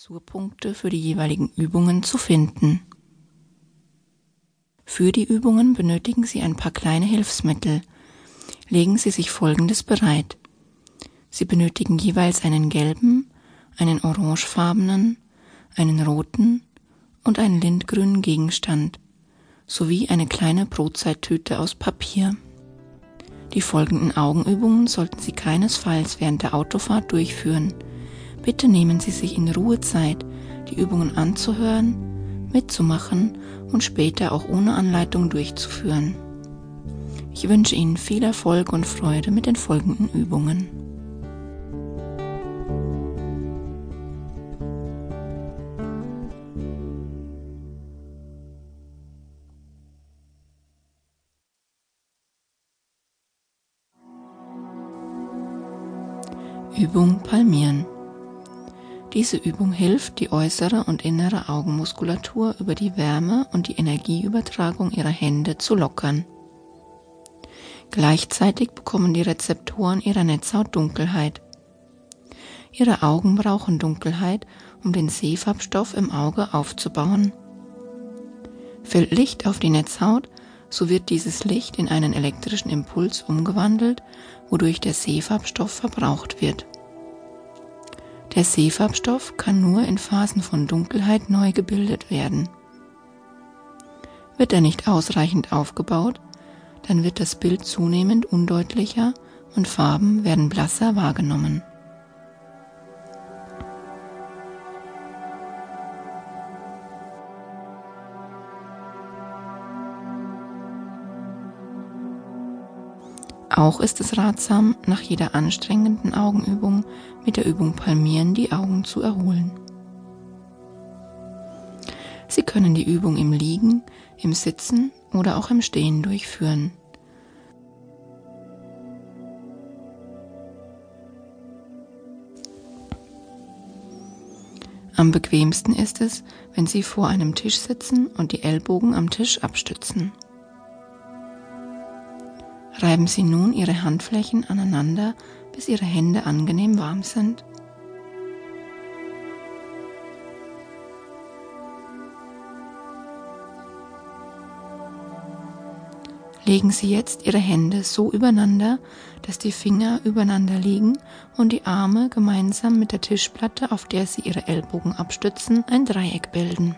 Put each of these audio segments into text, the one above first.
Zensurpunkte für die jeweiligen Übungen zu finden. Für die Übungen benötigen Sie ein paar kleine Hilfsmittel. Legen Sie sich Folgendes bereit. Sie benötigen jeweils einen gelben, einen orangefarbenen, einen roten und einen lindgrünen Gegenstand sowie eine kleine Brotzeittüte aus Papier. Die folgenden Augenübungen sollten Sie keinesfalls während der Autofahrt durchführen. Bitte nehmen Sie sich in Ruhe Zeit, die Übungen anzuhören, mitzumachen und später auch ohne Anleitung durchzuführen. Ich wünsche Ihnen viel Erfolg und Freude mit den folgenden Übungen. Übung Palmieren. Diese Übung hilft, die äußere und innere Augenmuskulatur über die Wärme und die Energieübertragung ihrer Hände zu lockern. Gleichzeitig bekommen die Rezeptoren ihrer Netzhaut Dunkelheit. Ihre Augen brauchen Dunkelheit, um den Sehfarbstoff im Auge aufzubauen. Fällt Licht auf die Netzhaut, so wird dieses Licht in einen elektrischen Impuls umgewandelt, wodurch der Sehfarbstoff verbraucht wird. Der Sehfarbstoff kann nur in Phasen von Dunkelheit neu gebildet werden. Wird er nicht ausreichend aufgebaut, dann wird das Bild zunehmend undeutlicher und Farben werden blasser wahrgenommen. Auch ist es ratsam, nach jeder anstrengenden Augenübung mit der Übung Palmieren die Augen zu erholen. Sie können die Übung im Liegen, im Sitzen oder auch im Stehen durchführen. Am bequemsten ist es, wenn Sie vor einem Tisch sitzen und die Ellbogen am Tisch abstützen. Reiben Sie nun Ihre Handflächen aneinander, bis Ihre Hände angenehm warm sind. Legen Sie jetzt Ihre Hände so übereinander, dass die Finger übereinander liegen und die Arme gemeinsam mit der Tischplatte, auf der Sie Ihre Ellbogen abstützen, ein Dreieck bilden.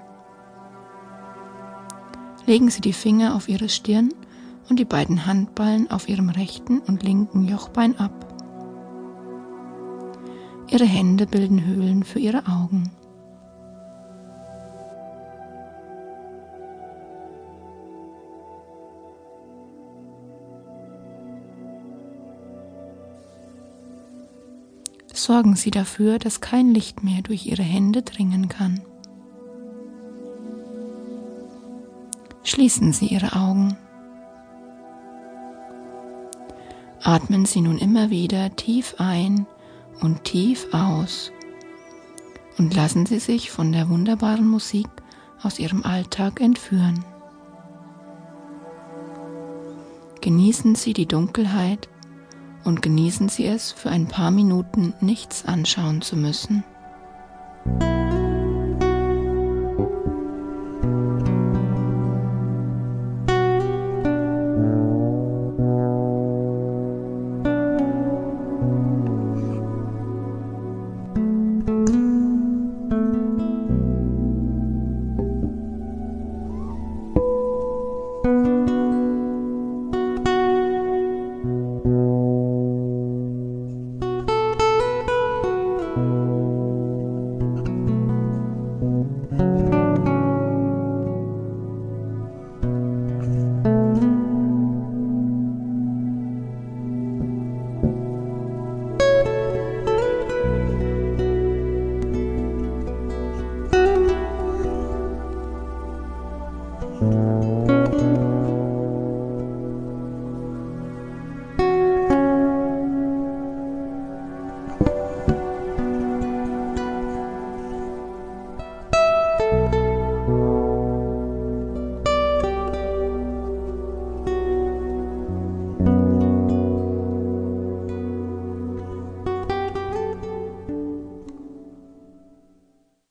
Legen Sie die Finger auf Ihre Stirn und die beiden Handballen auf ihrem rechten und linken Jochbein ab. Ihre Hände bilden Höhlen für ihre Augen. Sorgen Sie dafür, dass kein Licht mehr durch Ihre Hände dringen kann. Schließen Sie Ihre Augen. Atmen Sie nun immer wieder tief ein und tief aus und lassen Sie sich von der wunderbaren Musik aus Ihrem Alltag entführen. Genießen Sie die Dunkelheit und genießen Sie es, für ein paar Minuten nichts anschauen zu müssen.